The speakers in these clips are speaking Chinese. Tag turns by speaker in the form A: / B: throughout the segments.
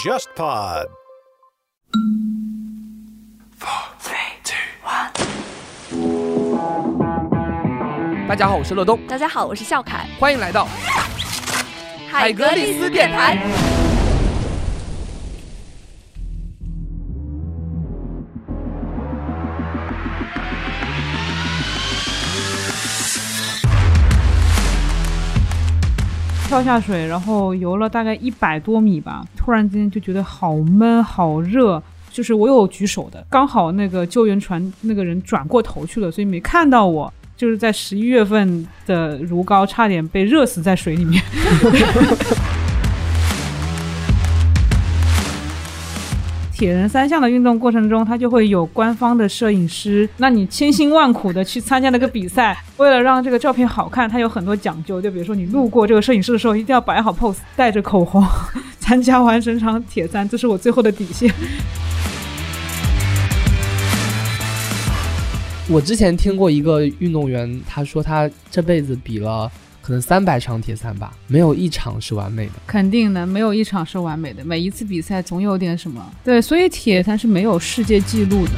A: JustPod。
B: 大家好，我是乐东，
C: 大家好，我是笑凯，
B: 欢迎来到海格力斯电台。
D: 跳下水，然后游了大概一百多米吧，突然间就觉得好闷好热，就是我有举手的，刚好那个救援船那个人转过头去了，所以没看到我。就是在十一月份的如皋，差点被热死在水里面。铁人三项的运动过程中，他就会有官方的摄影师，那你千辛万苦的去参加那个比赛，为了让这个照片好看，他有很多讲究。就比如说，你路过这个摄影师的时候，一定要摆好 pose，带着口红，参加完整场铁三，这是我最后的底线。
B: 我之前听过一个运动员，他说他这辈子比了。可能三百场铁三吧，没有一场是完美的。
D: 肯定的，没有一场是完美的。每一次比赛总有点什么。对，所以铁三是没有世界纪录的。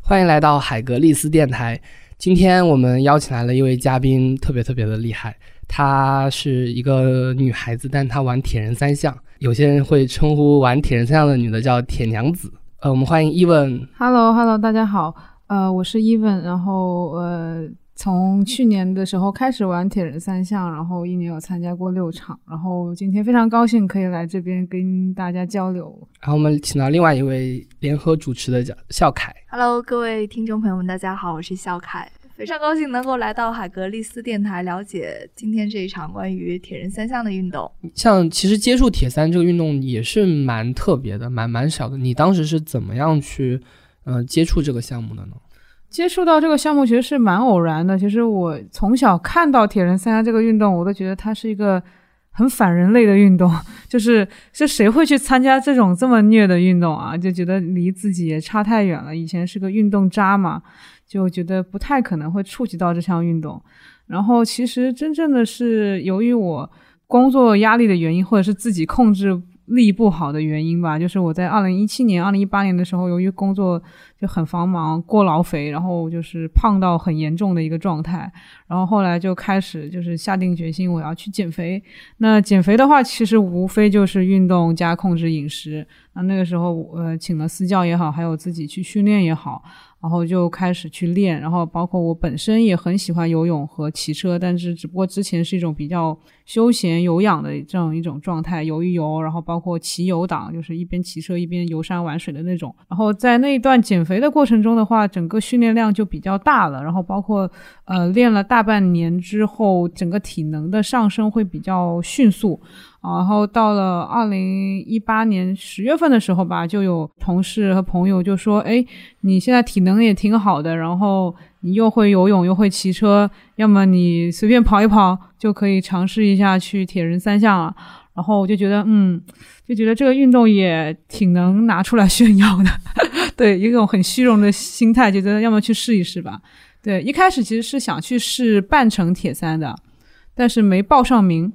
B: 欢迎来到海格力斯电台。今天我们邀请来了一位嘉宾，特别特别的厉害。她是一个女孩子，但她玩铁人三项。有些人会称呼玩铁人三项的女的叫铁娘子。呃，我们欢迎伊文。
D: Hello，Hello，大家好。呃，我是伊文，然后呃，从去年的时候开始玩铁人三项，然后一年有参加过六场，然后今天非常高兴可以来这边跟大家交流。
B: 然后我们请到另外一位联合主持的叫笑凯。
C: Hello，各位听众朋友们，大家好，我是笑凯，非常高兴能够来到海格力斯电台，了解今天这一场关于铁人三项的运动。
B: 像其实接触铁三这个运动也是蛮特别的，蛮蛮小的。你当时是怎么样去？嗯，接触这个项目的呢？
D: 接触到这个项目其实是蛮偶然的。其实我从小看到铁人三项这个运动，我都觉得它是一个很反人类的运动。就是是谁会去参加这种这么虐的运动啊？就觉得离自己也差太远了。以前是个运动渣嘛，就觉得不太可能会触及到这项运动。然后其实真正的是由于我工作压力的原因，或者是自己控制。力不好的原因吧，就是我在二零一七年、二零一八年的时候，由于工作就很繁忙，过劳肥，然后就是胖到很严重的一个状态，然后后来就开始就是下定决心我要去减肥。那减肥的话，其实无非就是运动加控制饮食。那那个时候，呃，请了私教也好，还有自己去训练也好。然后就开始去练，然后包括我本身也很喜欢游泳和骑车，但是只不过之前是一种比较休闲有氧的这样一种状态，游一游，然后包括骑游党，就是一边骑车一边游山玩水的那种。然后在那一段减肥的过程中的话，整个训练量就比较大了，然后包括呃练了大半年之后，整个体能的上升会比较迅速。然后到了二零一八年十月份的时候吧，就有同事和朋友就说：“哎，你现在体能也挺好的，然后你又会游泳又会骑车，要么你随便跑一跑就可以尝试一下去铁人三项了。”然后我就觉得，嗯，就觉得这个运动也挺能拿出来炫耀的，对，一种很虚荣的心态，觉得要么去试一试吧。对，一开始其实是想去试半程铁三的，但是没报上名。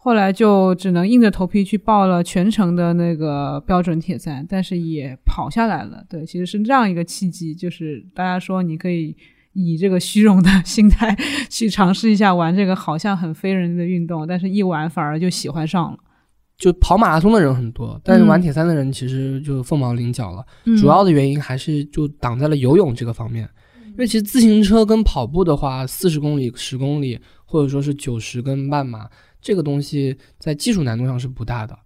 D: 后来就只能硬着头皮去报了全程的那个标准铁三，但是也跑下来了。对，其实是这样一个契机，就是大家说你可以以这个虚荣的 心态去尝试一下玩这个好像很非人的运动，但是一玩反而就喜欢上了。
B: 就跑马拉松的人很多，但是玩铁三的人其实就凤毛麟角了。主要的原因还是就挡在了游泳这个方面，因为其实自行车跟跑步的话，四十公里、十公里，或者说是九十跟半马。这个东西在技术难度上是不大的，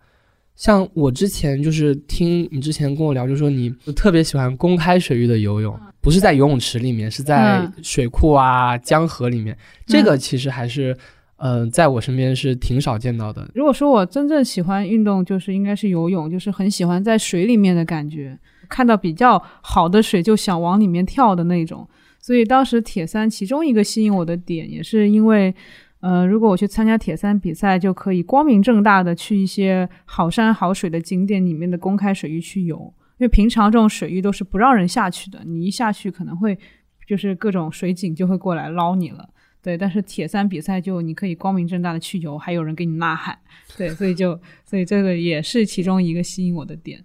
B: 像我之前就是听你之前跟我聊，就说你特别喜欢公开水域的游泳，不是在游泳池里面，是在水库啊、江河里面。这个其实还是，嗯，在我身边是挺少见到的。
D: 如果说我真正喜欢运动，就是应该是游泳，就是很喜欢在水里面的感觉，看到比较好的水就想往里面跳的那种。所以当时铁三其中一个吸引我的点，也是因为。呃，如果我去参加铁三比赛，就可以光明正大的去一些好山好水的景点里面的公开水域去游，因为平常这种水域都是不让人下去的，你一下去可能会就是各种水警就会过来捞你了。对，但是铁三比赛就你可以光明正大的去游，还有人给你呐喊，对，所以就所以这个也是其中一个吸引我的点。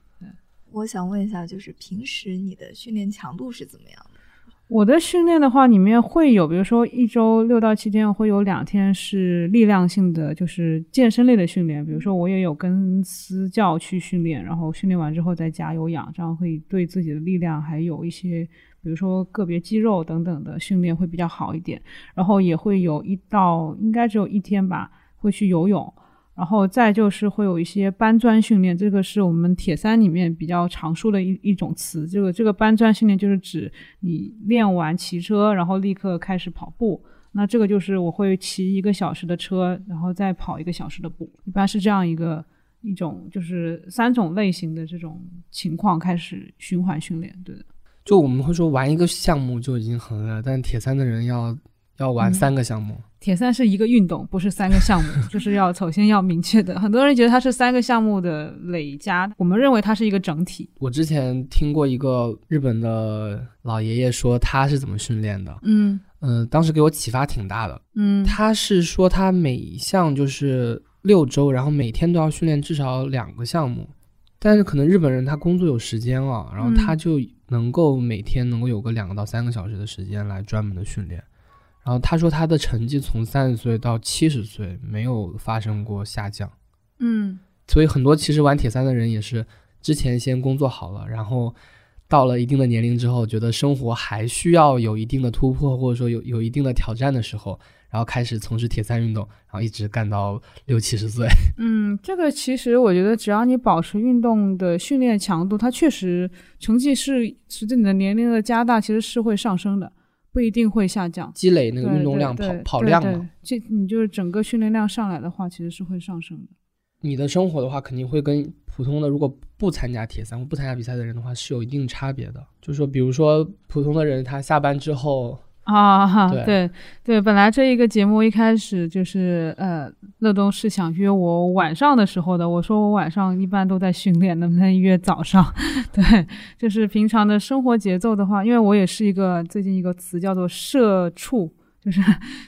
C: 我想问一下，就是平时你的训练强度是怎么样的？
D: 我的训练的话，里面会有，比如说一周六到七天，会有两天是力量性的，就是健身类的训练。比如说我也有跟私教去训练，然后训练完之后再加有氧，这样会对自己的力量还有一些，比如说个别肌肉等等的训练会比较好一点。然后也会有一到应该只有一天吧，会去游泳。然后再就是会有一些搬砖训练，这个是我们铁三里面比较常说的一一种词。这个这个搬砖训练就是指你练完骑车，然后立刻开始跑步。那这个就是我会骑一个小时的车，然后再跑一个小时的步，一般是这样一个一种就是三种类型的这种情况开始循环训练。对的，
B: 就我们会说玩一个项目就已经很累了，但铁三的人要要玩三个项目。
D: 铁三是一个运动，不是三个项目，就是要首先要明确的。很多人觉得它是三个项目的累加，我们认为它是一个整体。
B: 我之前听过一个日本的老爷爷说他是怎么训练的，
D: 嗯
B: 嗯，当时给我启发挺大的。
D: 嗯，
B: 他是说他每一项就是六周，然后每天都要训练至少两个项目，但是可能日本人他工作有时间了，然后他就能够每天能够有个两个到三个小时的时间来专门的训练。然后他说他的成绩从三十岁到七十岁没有发生过下降，
D: 嗯，
B: 所以很多其实玩铁三的人也是之前先工作好了，然后到了一定的年龄之后，觉得生活还需要有一定的突破，或者说有有一定的挑战的时候，然后开始从事铁三运动，然后一直干到六七十岁。
D: 嗯，这个其实我觉得只要你保持运动的训练强度，它确实成绩是随着你的年龄的加大，其实是会上升的。不一定会下降，
B: 积累那个运动量、跑跑量嘛。
D: 这你就是整个训练量上来的话，其实是会上升的。
B: 你的生活的话，肯定会跟普通的如果不参加铁三或不参加比赛的人的话，是有一定差别的。就是说，比如说普通的人，他下班之后。
D: 啊，对对，本来这一个节目一开始就是呃，乐东是想约我晚上的时候的，我说我晚上一般都在训练，能不能约早上？对，就是平常的生活节奏的话，因为我也是一个最近一个词叫做社畜，就是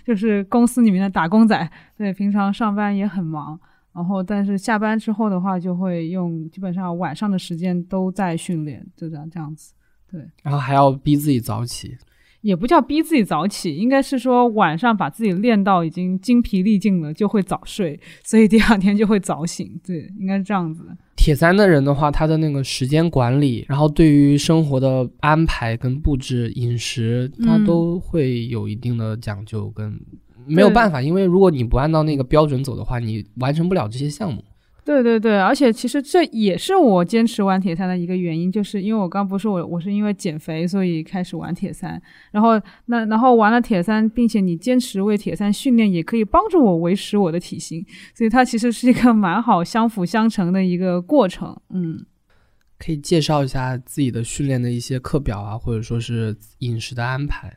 D: 就是公司里面的打工仔，对，平常上班也很忙，然后但是下班之后的话，就会用基本上晚上的时间都在训练，就这样这样子，对，
B: 然后还要逼自己早起。
D: 也不叫逼自己早起，应该是说晚上把自己练到已经精疲力尽了，就会早睡，所以第二天就会早醒。对，应该是这样子。
B: 铁三的人的话，他的那个时间管理，然后对于生活的安排跟布置、饮食，他都会有一定的讲究，跟没有办法，因为如果你不按照那个标准走的话，你完成不了这些项目。
D: 对对对，而且其实这也是我坚持玩铁三的一个原因，就是因为我刚不是我我是因为减肥所以开始玩铁三，然后那然后玩了铁三，并且你坚持为铁三训练，也可以帮助我维持我的体型，所以它其实是一个蛮好相辅相成的一个过程。嗯，
B: 可以介绍一下自己的训练的一些课表啊，或者说是饮食的安排。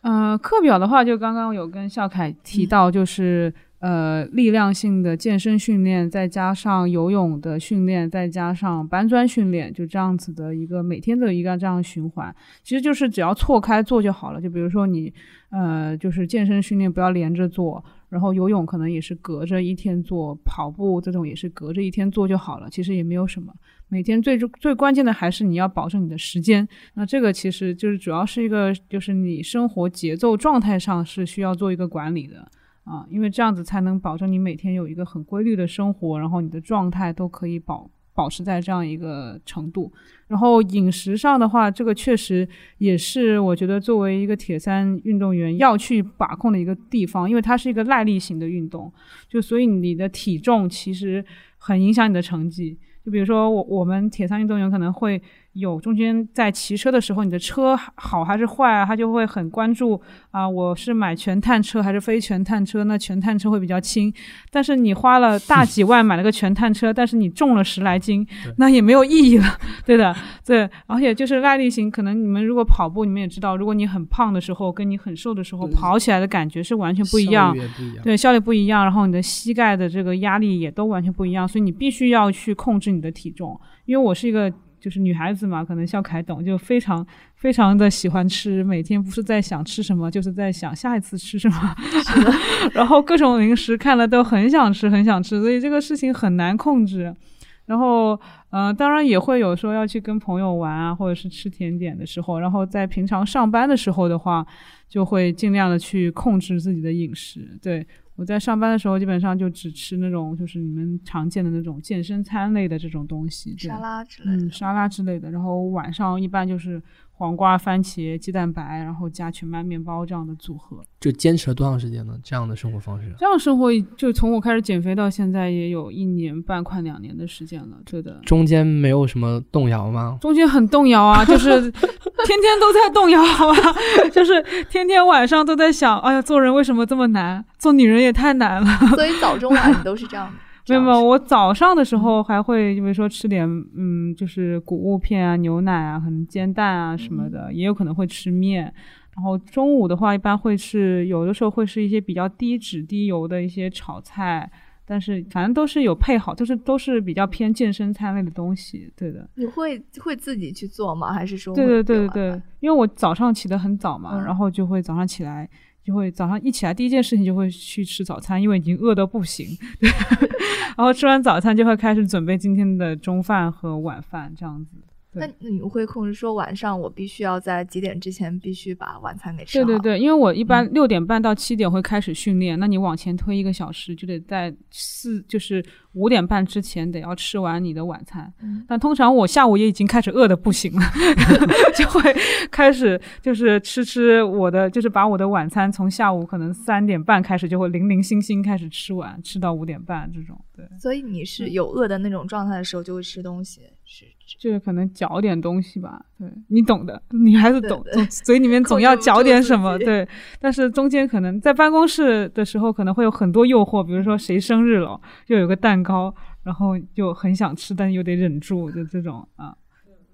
D: 嗯，课表的话，就刚刚有跟笑凯提到，就是。呃，力量性的健身训练，再加上游泳的训练，再加上搬砖训练，就这样子的一个每天的一个这样循环，其实就是只要错开做就好了。就比如说你，呃，就是健身训练不要连着做，然后游泳可能也是隔着一天做，跑步这种也是隔着一天做就好了。其实也没有什么，每天最最关键的还是你要保证你的时间。那这个其实就是主要是一个，就是你生活节奏状态上是需要做一个管理的。啊，因为这样子才能保证你每天有一个很规律的生活，然后你的状态都可以保保持在这样一个程度。然后饮食上的话，这个确实也是我觉得作为一个铁三运动员要去把控的一个地方，因为它是一个耐力型的运动，就所以你的体重其实很影响你的成绩。就比如说我我们铁三运动员可能会。有中间在骑车的时候，你的车好还是坏啊？他就会很关注啊，我是买全碳车还是非全碳车？那全碳车会比较轻，但是你花了大几万买了个全碳车，但是你重了十来斤，那也没有意义了，对的，对。而且就是耐力型，可能你们如果跑步，你们也知道，如果你很胖的时候，跟你很瘦的时候跑起来的感觉是完全不一样，对，效率不一样，然后你的膝盖的这个压力也都完全不一样，所以你必须要去控制你的体重，因为我是一个。就是女孩子嘛，可能小凯懂，就非常非常的喜欢吃，每天不是在想吃什么，就是在想下一次吃什么，然后各种零食看了都很想吃，很想吃，所以这个事情很难控制。然后，嗯，当然也会有说要去跟朋友玩啊，或者是吃甜点的时候。然后在平常上班的时候的话，就会尽量的去控制自己的饮食。对我在上班的时候，基本上就只吃那种就是你们常见的那种健身餐类的这种东西，
C: 沙拉之类的，
D: 嗯，沙拉之类的。然后晚上一般就是。黄瓜、番茄、鸡蛋白，然后加全麦面包这样的组合，
B: 就坚持了多长时间呢？这样的生活方式，
D: 这样生活就从我开始减肥到现在也有一年半，快两年的时间了。对的，
B: 中间没有什么动摇吗？
D: 中间很动摇啊，就是 天天都在动摇，好吧？就是天天晚上都在想，哎呀，做人为什么这么难？做女人也太难了。
C: 所以早中晚你都是这样的。
D: 没有没有，我早上的时候还会，比如说吃点，嗯，就是谷物片啊、牛奶啊，可能煎蛋啊什么的，也有可能会吃面。然后中午的话，一般会是有的时候会是一些比较低脂低油的一些炒菜，但是反正都是有配好，就是都是比较偏健身餐类的东西。对的。
C: 你会会自己去做吗？还是说？
D: 对对对对对，因为我早上起得很早嘛，然后就会早上起来。就会早上一起来，第一件事情就会去吃早餐，因为已经饿得不行。然后吃完早餐就会开始准备今天的中饭和晚饭，这样子。
C: 那你会控制说晚上我必须要在几点之前必须把晚餐给吃好？
D: 对对对，因为我一般六点半到七点会开始训练，那你往前推一个小时，就得在四就是。五点半之前得要吃完你的晚餐，但通常我下午也已经开始饿的不行了，就会开始就是吃吃我的，就是把我的晚餐从下午可能三点半开始就会零零星星开始吃完，吃到五点半这种。对，
C: 所以你是有饿的那种状态的时候就会吃东西，是。
D: 就是可能嚼点东西吧，对你懂的，女孩子懂，嘴里面总要嚼点什么，对。但是中间可能在办公室的时候可能会有很多诱惑，比如说谁生日了，又有个蛋。糕，然后就很想吃，但又得忍住，就这种啊。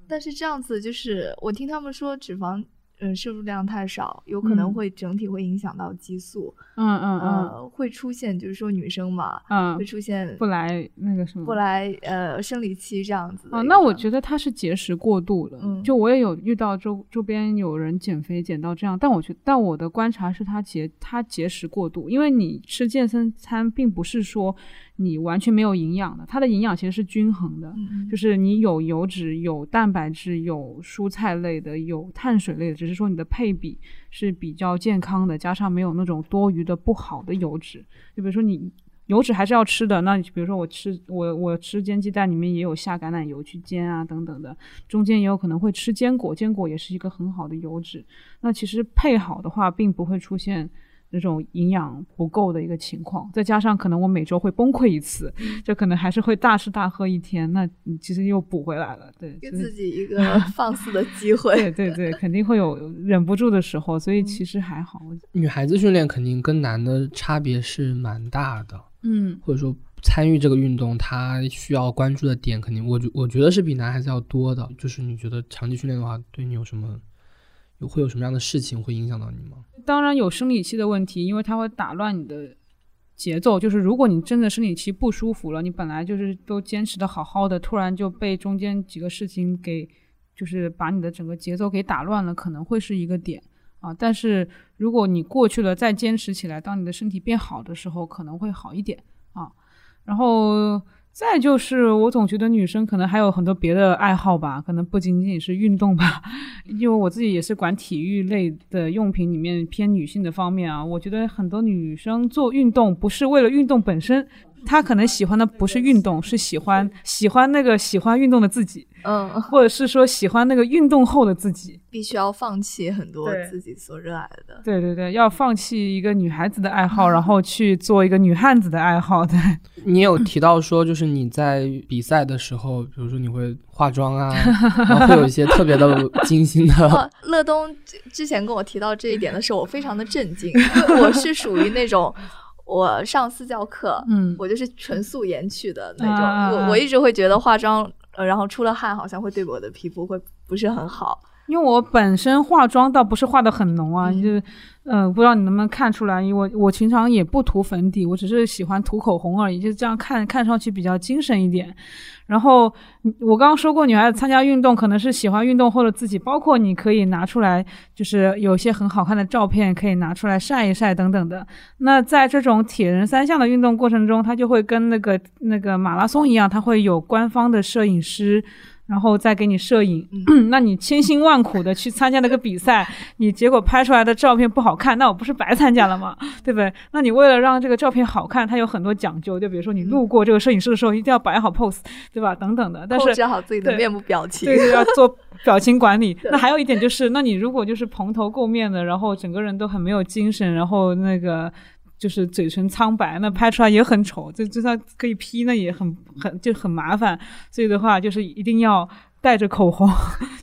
C: 但是这样子就是，我听他们说脂肪。嗯，摄入量太少，有可能会整体会影响到激素。
D: 嗯嗯嗯，
C: 会出现就是说女生嘛，嗯，会出现
D: 不来那个什么，
C: 不来呃生理期这样子。
D: 啊，那我觉得他是节食过度的。嗯，就我也有遇到周周边有人减肥减到这样，但我觉但我的观察是他节他节食过度，因为你吃健身餐并不是说。你完全没有营养的，它的营养其实是均衡的，就是你有油脂、有蛋白质、有蔬菜类的、有碳水类的，只是说你的配比是比较健康的，加上没有那种多余的不好的油脂。就比如说你油脂还是要吃的，那比如说我吃我我吃煎鸡蛋里面也有下橄榄油去煎啊等等的，中间也有可能会吃坚果，坚果也是一个很好的油脂。那其实配好的话，并不会出现。那种营养不够的一个情况，再加上可能我每周会崩溃一次，就可能还是会大吃大喝一天，那你其实又补回来了，对，
C: 给自己一个 放肆的机会，
D: 对对对，肯定会有忍不住的时候，所以其实还好。
B: 女孩子训练肯定跟男的差别是蛮大的，
D: 嗯，
B: 或者说参与这个运动，他需要关注的点肯定，我觉我觉得是比男孩子要多的。就是你觉得长期训练的话，对你有什么？会有什么样的事情会影响到你吗？
D: 当然有生理期的问题，因为它会打乱你的节奏。就是如果你真的生理期不舒服了，你本来就是都坚持的好好的，突然就被中间几个事情给，就是把你的整个节奏给打乱了，可能会是一个点啊。但是如果你过去了再坚持起来，当你的身体变好的时候，可能会好一点啊。然后。再就是，我总觉得女生可能还有很多别的爱好吧，可能不仅仅是运动吧。因为我自己也是管体育类的用品里面偏女性的方面啊，我觉得很多女生做运动不是为了运动本身。他可能喜欢的不是运动，是喜欢喜欢那个喜欢运动的自己，
C: 嗯，
D: 或者是说喜欢那个运动后的自己，
C: 必须要放弃很多自己所热爱的。
D: 对对对，要放弃一个女孩子的爱好，然后去做一个女汉子的爱好。对，
B: 你有提到说，就是你在比赛的时候，比如说你会化妆啊，然后会有一些特别的精心的。
C: 乐东之前跟我提到这一点的时候，我非常的震惊，我是属于那种。我上私教课，嗯，我就是纯素颜去的那种。我我一直会觉得化妆，呃，然后出了汗，好像会对我的皮肤会不是很好。
D: 因为我本身化妆倒不是化的很浓啊，就是。嗯，不知道你能不能看出来，因为我我平常也不涂粉底，我只是喜欢涂口红而已，就这样看看上去比较精神一点。然后我刚刚说过，女孩子参加运动可能是喜欢运动或者自己，包括你可以拿出来，就是有些很好看的照片可以拿出来晒一晒等等的。那在这种铁人三项的运动过程中，它就会跟那个那个马拉松一样，它会有官方的摄影师。然后再给你摄影，那你千辛万苦的去参加那个比赛，你结果拍出来的照片不好看，那我不是白参加了吗？对不对？那你为了让这个照片好看，它有很多讲究，就比如说你路过这个摄影师的时候，一定要摆好 pose，对吧？等等的。控
C: 制好自己的面部表情，
D: 对对，要做表情管理。那还有一点就是，那你如果就是蓬头垢面的，然后整个人都很没有精神，然后那个。就是嘴唇苍白，那拍出来也很丑。就就算可以 P，那也很很就很麻烦。所以的话，就是一定要带着口红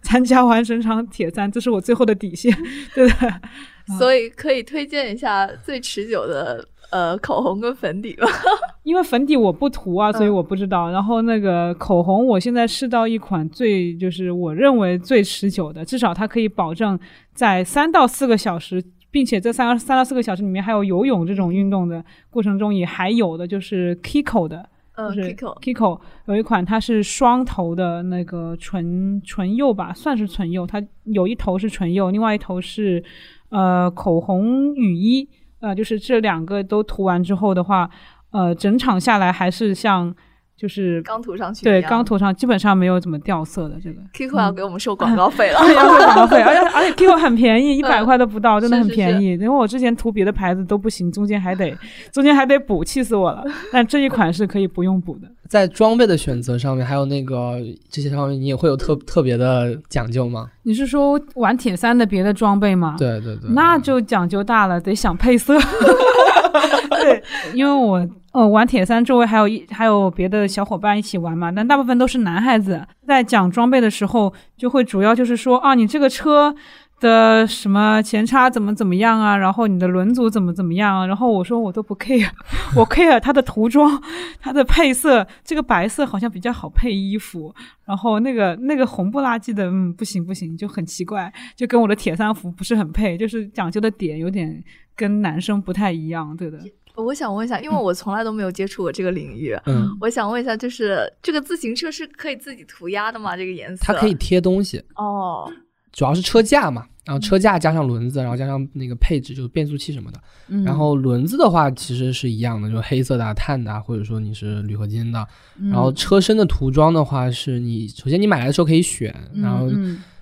D: 参加完整场铁三，这是我最后的底线，对不对？
C: 所以可以推荐一下最持久的呃口红跟粉底吗？
D: 因为粉底我不涂啊，所以我不知道。然后那个口红，我现在试到一款最就是我认为最持久的，至少它可以保证在三到四个小时。并且这三三到四个小时里面还有游泳这种运动的过程中也还有的就是 Kiko 的，就是 Kiko 有一款它是双头的那个唇唇釉吧，算是唇釉，它有一头是唇釉，另外一头是呃口红雨衣，呃就是这两个都涂完之后的话，呃整场下来还是像。就是
C: 刚涂上去，
D: 对，刚涂上基本上没有怎么掉色的。这个
C: Kiko 要给我们收广告费了，
D: 要收广告费，而且而且 Kiko 很便宜，一百块都不到，真的很便宜。因为我之前涂别的牌子都不行，中间还得中间还得补，气死我了。但这一款是可以不用补的。
B: 在装备的选择上面，还有那个这些方面，你也会有特特别的讲究吗？
D: 你是说玩铁三的别的装备吗？
B: 对对对，
D: 那就讲究大了，得想配色。对，因为我。呃，玩铁三周围还有一还有别的小伙伴一起玩嘛，但大部分都是男孩子。在讲装备的时候，就会主要就是说啊，你这个车的什么前叉怎么怎么样啊，然后你的轮组怎么怎么样啊，然后我说我都不 care，我 care 它的涂装，它的配色，这个白色好像比较好配衣服，然后那个那个红不拉几的，嗯，不行不行，就很奇怪，就跟我的铁三服不是很配，就是讲究的点有点跟男生不太一样，对的。
C: 我想问一下，因为我从来都没有接触过这个领域，嗯，我想问一下，就是这个自行车是可以自己涂鸦的吗？这个颜色？
B: 它可以贴东西
C: 哦，
B: 主要是车架嘛，然后车架加上轮子，然后加上那个配置，就是变速器什么的。然后轮子的话其实是一样的，就是黑色的、碳的，或者说你是铝合金的。然后车身的涂装的话，是你首先你买来的时候可以选，然后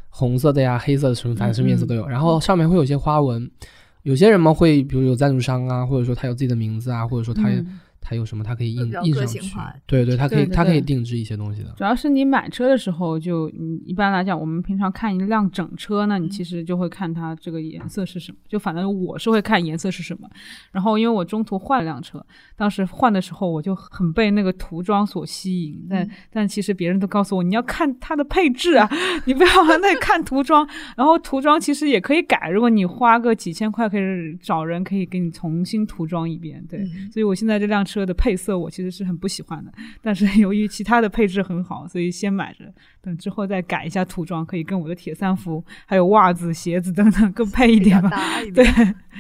B: 红色的呀、黑色的什么，反正什么颜色都有。然后上面会有些花纹。有些人嘛会，比如有赞助商啊，或者说他有自己的名字啊，或者说他。它有什么？它可以印印上去。对对，它可以它可以定制一些东西的。
D: 主要是你买车的时候，就你一般来讲，我们平常看一辆整车那，你其实就会看它这个颜色是什么。就反正我是会看颜色是什么。然后因为我中途换了辆车，当时换的时候我就很被那个涂装所吸引。但但其实别人都告诉我，你要看它的配置啊，你不要那看涂装。然后涂装其实也可以改，如果你花个几千块，可以找人可以给你重新涂装一遍。对，所以我现在这辆车。车的配色我其实是很不喜欢的，但是由于其他的配置很好，所以先买着，等之后再改一下涂装，可以跟我的铁三服还有袜子、鞋子等等 更配一点吧。对，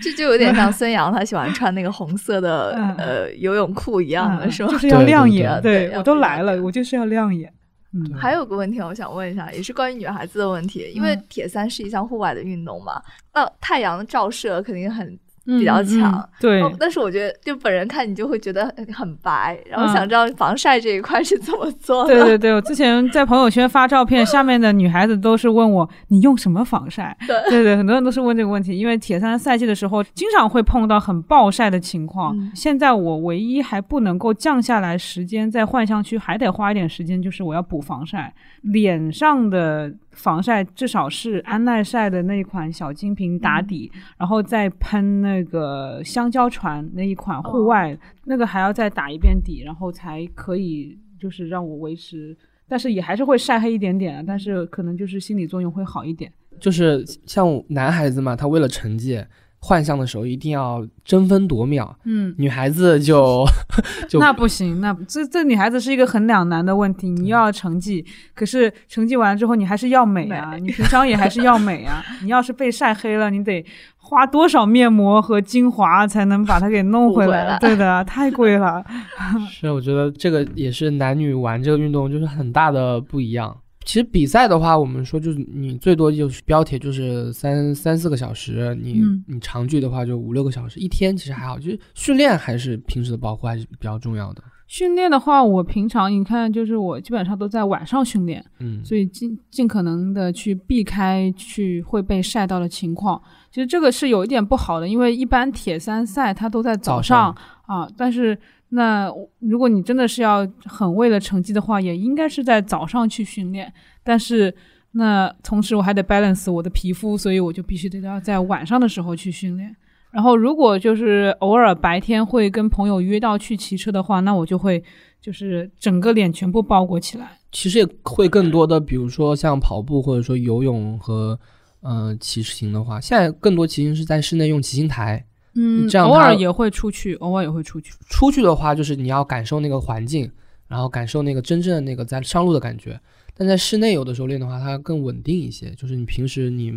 C: 这就有点像 孙杨他喜欢穿那个红色的呃游泳裤一样的，是吗？
D: 就是要亮眼。对我都来了，我就是要亮眼。
C: 嗯，还有个问题我想问一下，也是关于女孩子的问题，因为铁三是一项户外的运动嘛，那太阳的照射肯定很。比较强，
D: 对，
C: 但是我觉得就本人看你就会觉得很白，然后想知道防晒这一块是怎么做的。
D: 对对对，我之前在朋友圈发照片，下面的女孩子都是问我你用什么防晒？
C: 对
D: 对对，很多人都是问这个问题，因为铁三赛季的时候经常会碰到很暴晒的情况。现在我唯一还不能够降下来时间，在幻象区还得花一点时间，就是我要补防晒，脸上的。防晒至少是安耐晒的那一款小金瓶打底，然后再喷那个香蕉船那一款户外，那个还要再打一遍底，然后才可以就是让我维持，但是也还是会晒黑一点点，但是可能就是心理作用会好一点。
B: 就是像男孩子嘛，他为了成绩。换项的时候一定要争分夺秒。
D: 嗯，
B: 女孩子就 就
D: 那不行，那这这女孩子是一个很两难的问题。你又要成绩，可是成绩完了之后，你还是要美啊，你平常也还是要美啊。你要是被晒黑了，你得花多少面膜和精华才能把它给弄回来？对的，太贵了。
B: 是，我觉得这个也是男女玩这个运动就是很大的不一样。其实比赛的话，我们说就是你最多就是标铁就是三三四个小时，你你长距的话就五六个小时，一天其实还好。就是训练还是平时的保护还是比较重要的。
D: 训练的话，我平常你看就是我基本上都在晚上训练，
B: 嗯，
D: 所以尽尽可能的去避开去会被晒到的情况。其实这个是有一点不好的，因为一般铁三赛它都在早上啊，但是。那如果你真的是要很为了成绩的话，也应该是在早上去训练。但是那同时我还得 balance 我的皮肤，所以我就必须得要在晚上的时候去训练。然后如果就是偶尔白天会跟朋友约到去骑车的话，那我就会就是整个脸全部包裹起来。
B: 其实也会更多的，比如说像跑步或者说游泳和呃骑行的话，现在更多骑行是在室内用骑行台。
D: 嗯，
B: 这样
D: 偶尔也会出去，偶尔也会出去。
B: 出去的话，就是你要感受那个环境，然后感受那个真正的那个在上路的感觉。但在室内有的时候练的话，它更稳定一些，就是你平时你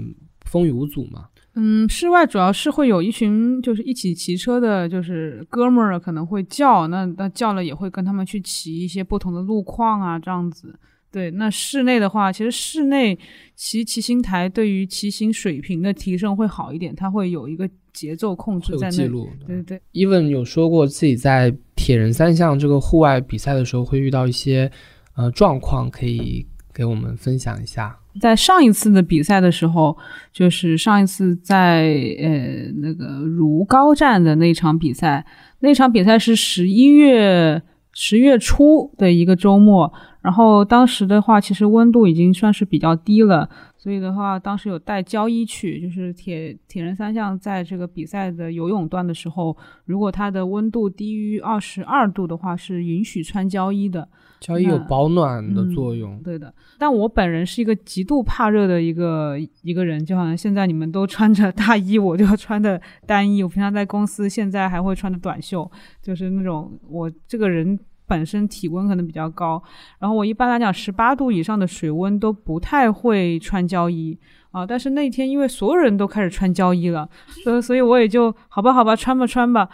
B: 风雨无阻嘛。
D: 嗯，室外主要是会有一群就是一起骑车的，就是哥们儿可能会叫，那那叫了也会跟他们去骑一些不同的路况啊，这样子。对，那室内的话，其实室内骑骑行台对于骑行水平的提升会好一点，它会有一个节奏控制在
B: 那。
D: 对对对
B: ，even 有说过自己在铁人三项这个户外比赛的时候会遇到一些呃状况，可以给我们分享一下。
D: 在上一次的比赛的时候，就是上一次在呃那个如皋站的那场比赛，那场比赛是十一月十月初的一个周末。然后当时的话，其实温度已经算是比较低了，所以的话，当时有带胶衣去，就是铁铁人三项在这个比赛的游泳段的时候，如果它的温度低于二十二度的话，是允许穿胶衣的。
B: 胶衣有保暖的作用。
D: 对的，但我本人是一个极度怕热的一个一个人，就好像现在你们都穿着大衣，我就要穿的单衣。我平常在公司现在还会穿的短袖，就是那种我这个人。本身体温可能比较高，然后我一般来讲十八度以上的水温都不太会穿胶衣啊。但是那天因为所有人都开始穿胶衣了，所以所以我也就好吧好吧穿吧穿吧。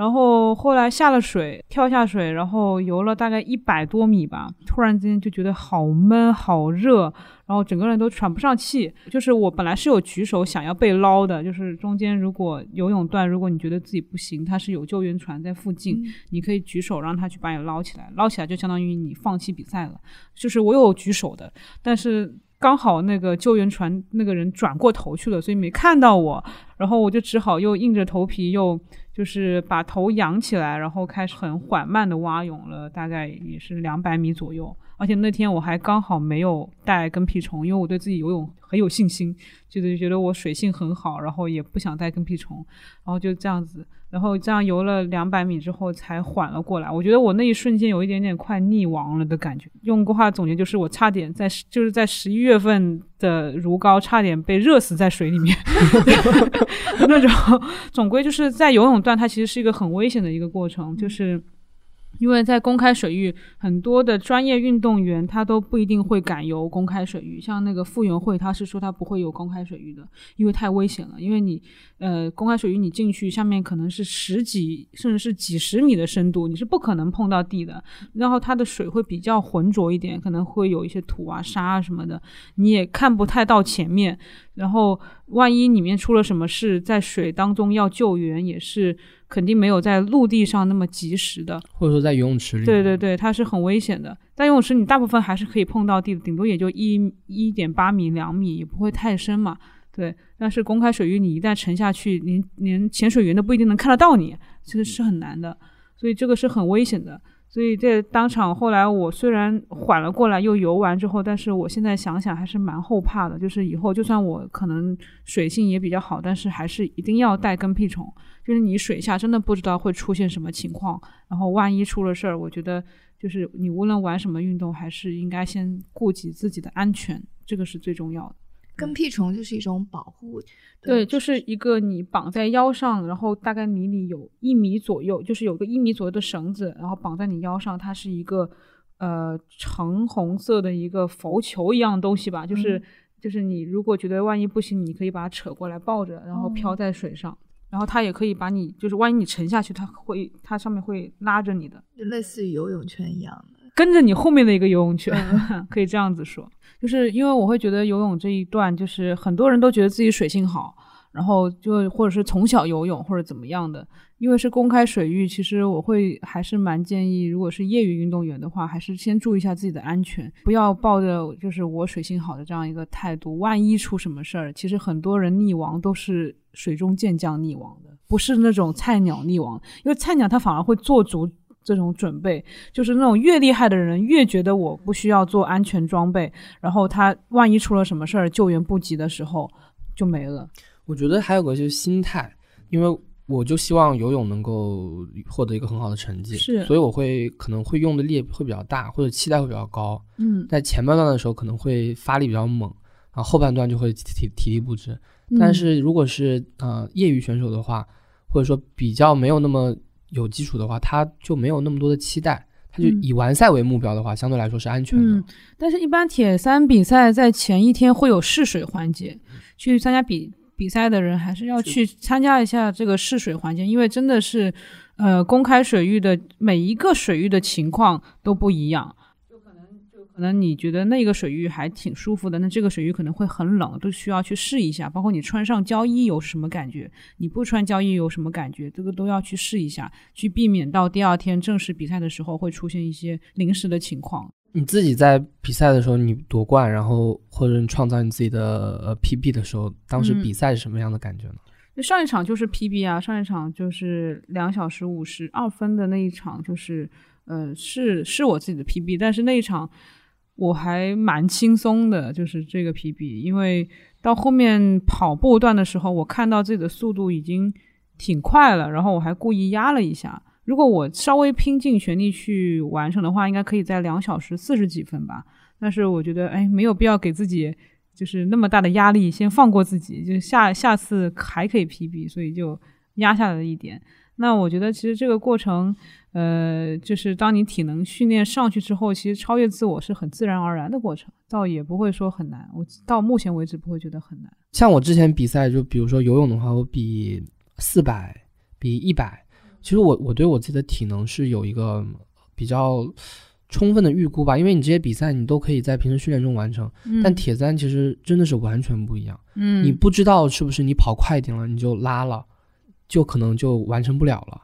D: 然后后来下了水，跳下水，然后游了大概一百多米吧，突然之间就觉得好闷好热。然后整个人都喘不上气，就是我本来是有举手想要被捞的，就是中间如果游泳段，如果你觉得自己不行，它是有救援船在附近，你可以举手让他去把你捞起来，捞起来就相当于你放弃比赛了。就是我有举手的，但是刚好那个救援船那个人转过头去了，所以没看到我，然后我就只好又硬着头皮又就是把头仰起来，然后开始很缓慢的蛙泳了，大概也是两百米左右。而且那天我还刚好没有带跟屁虫，因为我对自己游泳很有信心，就是觉得我水性很好，然后也不想带跟屁虫，然后就这样子，然后这样游了两百米之后才缓了过来。我觉得我那一瞬间有一点点快溺亡了的感觉。用个话总结就是我差点在就是在十一月份的如皋差点被热死在水里面，那种总归就是在游泳段它其实是一个很危险的一个过程，就是。因为在公开水域，很多的专业运动员他都不一定会敢游公开水域。像那个傅园慧，他是说他不会游公开水域的，因为太危险了。因为你，呃，公开水域你进去，下面可能是十几甚至是几十米的深度，你是不可能碰到地的。然后它的水会比较浑浊一点，可能会有一些土啊、沙啊什么的，你也看不太到前面。然后万一里面出了什么事，在水当中要救援也是。肯定没有在陆地上那么及时的，
B: 或者说在游泳池里。
D: 对对对，它是很危险的。在游泳池你大部分还是可以碰到地的，顶多也就一一点八米、两米，也不会太深嘛。对，但是公开水域你一旦沉下去，连连潜水员都不一定能看得到你，其实是很难的。所以这个是很危险的。所以在当场后来我虽然缓了过来，又游完之后，但是我现在想想还是蛮后怕的。就是以后就算我可能水性也比较好，但是还是一定要带跟屁虫。就是你水下真的不知道会出现什么情况，然后万一出了事儿，我觉得就是你无论玩什么运动，还是应该先顾及自己的安全，这个是最重要的。
C: 跟屁虫就是一种保护。
D: 对，就是一个你绑在腰上，然后大概离你有一米左右，就是有个一米左右的绳子，然后绑在你腰上，它是一个呃橙红色的一个浮球一样的东西吧，就是就是你如果觉得万一不行，你可以把它扯过来抱着，然后漂在水上，然后它也可以把你，就是万一你沉下去，它会它上面会拉着你的，
C: 就类似于游泳圈一样的，
D: 跟着你后面的一个游泳圈，可以这样子说。就是因为我会觉得游泳这一段，就是很多人都觉得自己水性好，然后就或者是从小游泳或者怎么样的。因为是公开水域，其实我会还是蛮建议，如果是业余运动员的话，还是先注意一下自己的安全，不要抱着就是我水性好的这样一个态度，万一出什么事儿，其实很多人溺亡都是水中健将溺亡的，不是那种菜鸟溺亡，因为菜鸟他反而会做足。这种准备就是那种越厉害的人越觉得我不需要做安全装备，然后他万一出了什么事儿救援不及的时候就没了。
B: 我觉得还有个就是心态，因为我就希望游泳能够获得一个很好的成绩，
D: 是，
B: 所以我会可能会用的力会比较大，或者期待会比较高。
D: 嗯，
B: 在前半段的时候可能会发力比较猛，然后后半段就会体体力不支。但是如果是呃业余选手的话，或者说比较没有那么。有基础的话，他就没有那么多的期待，他就以完赛为目标的话，相对来说是安全的。
D: 嗯，但是，一般铁三比赛在前一天会有试水环节，去参加比比赛的人还是要去参加一下这个试水环节，因为真的是，呃，公开水域的每一个水域的情况都不一样。可能你觉得那个水域还挺舒服的，那这个水域可能会很冷，都需要去试一下。包括你穿上胶衣有什么感觉，你不穿胶衣有什么感觉，这个都要去试一下，去避免到第二天正式比赛的时候会出现一些临时的情况。
B: 你自己在比赛的时候，你夺冠，然后或者你创造你自己的呃 PB 的时候，当时比赛是什么样的感觉呢？
D: 就上一场就是 PB 啊，上一场就是两小时五十二分的那一场，就是呃是是我自己的 PB，但是那一场。我还蛮轻松的，就是这个 PB，因为到后面跑步段的时候，我看到自己的速度已经挺快了，然后我还故意压了一下。如果我稍微拼尽全力去完成的话，应该可以在两小时四十几分吧。但是我觉得，哎，没有必要给自己就是那么大的压力，先放过自己，就下下次还可以 PB，所以就压下来了一点。那我觉得其实这个过程。呃，就是当你体能训练上去之后，其实超越自我是很自然而然的过程，倒也不会说很难。我到目前为止不会觉得很难。
B: 像我之前比赛，就比如说游泳的话，我比四百，比一百，其实我我对我自己的体能是有一个比较充分的预估吧。因为你这些比赛你都可以在平时训练中完成，但铁三其实真的是完全不一样。
D: 嗯，
B: 你不知道是不是你跑快一点了，你就拉了，就可能就完成不了了。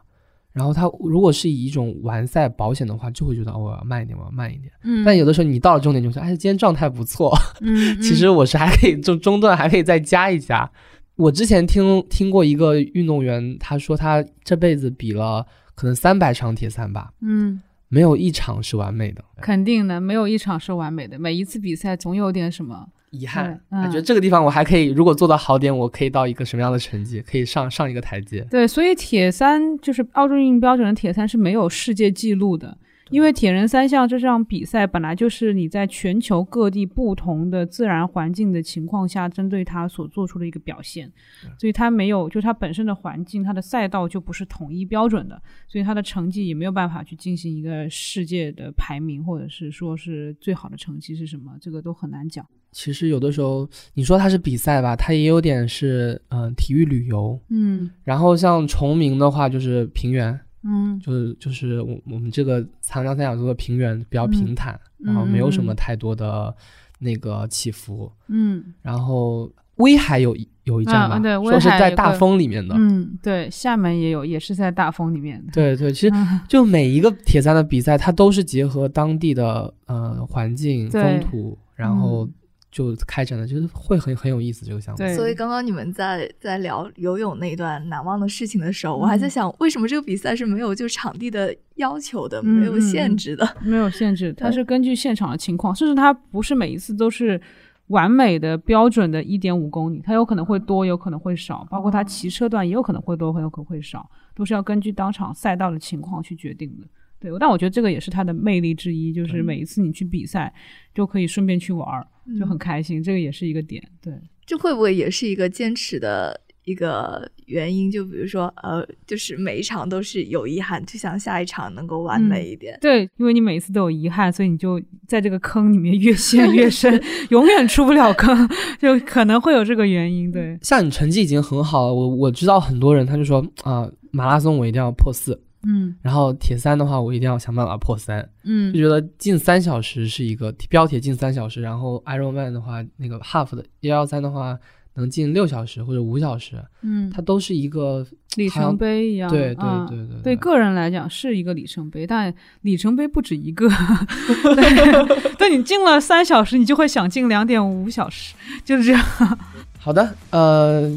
B: 然后他如果是以一种完赛保险的话，就会觉得哦我要慢一点，我要慢一点。
D: 嗯。
B: 但有的时候你到了终点就说，哎，今天状态不错。
D: 嗯。
B: 其实我是还可以中中段还可以再加一加。我之前听听过一个运动员，他说他这辈子比了可能三百场铁三吧。
D: 嗯。
B: 没有一场是完美的。
D: 肯定的，没有一场是完美的。每一次比赛总有点什么。
B: 遗憾，感觉得这个地方我还可以，如果做到好点，我可以到一个什么样的成绩，可以上上一个台阶。
D: 对，所以铁三就是奥运标准的铁三是没有世界纪录的。因为铁人三项这项比赛本来就是你在全球各地不同的自然环境的情况下，针对它所做出的一个表现，所以它没有，就它本身的环境，它的赛道就不是统一标准的，所以它的成绩也没有办法去进行一个世界的排名，或者是说是最好的成绩是什么，这个都很难讲。
B: 其实有的时候你说它是比赛吧，它也有点是嗯体育旅游，
D: 嗯，
B: 然后像崇明的话就是平原。
D: 嗯，
B: 就是就是我我们这个长江三角洲的平原比较平坦，然后没有什么太多的那个起伏。
D: 嗯，
B: 然后威海有有一站吧，
D: 对，
B: 说是在大风里面的。
D: 嗯，对，厦门也有，也是在大风里面的。
B: 对对，其实 就每一个铁三的比赛，它都是结合当地的呃环境风土，然后。就开展了，就是会很很有意思这个项目。
C: 对，所以刚刚你们在在聊游泳那一段难忘的事情的时候，我还在想，为什么这个比赛是没有就场地的要求的，没有限制的？
D: 没有限制，它是根据现场的情况，甚至它不是每一次都是完美的标准的一点五公里，它有可能会多，有可能会少，包括它骑车段也有可能会多，很有可能会少，都是要根据当场赛道的情况去决定的。对，但我觉得这个也是它的魅力之一，就是每一次你去比赛，就可以顺便去玩儿。就很开心。这个也是一个点，对。
C: 这会不会也是一个坚持的？一个原因，就比如说，呃，就是每一场都是有遗憾，就想下一场能够完美一点。
D: 对，因为你每一次都有遗憾，所以你就在这个坑里面越陷 越深，永远出不了坑，就可能会有这个原因。对，
B: 像你成绩已经很好了，我我知道很多人他就说啊，马拉松我一定要破四，
D: 嗯，
B: 然后铁三的话我一定要想办法破三，
D: 嗯，
B: 就觉得近三小时是一个标铁近三小时，然后 Ironman 的话，那个 Half 的幺幺三的话。能进六小时或者五小时，
D: 嗯，
B: 它都是一个
D: 里程碑一样。
B: 对对对对，
D: 对个人来讲是一个里程碑，但里程碑不止一个。对，对你进了三小时，你就会想进两点五小时，就是这样。
B: 好的，呃，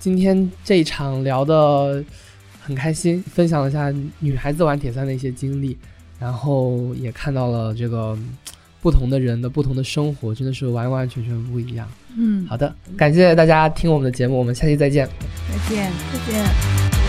B: 今天这一场聊的很开心，分享了一下女孩子玩铁三的一些经历，然后也看到了这个。不同的人的不同的生活，真的是完完全全不一样。
D: 嗯，
B: 好的，感谢大家听我们的节目，我们下期再见。
D: 再见，
C: 再见。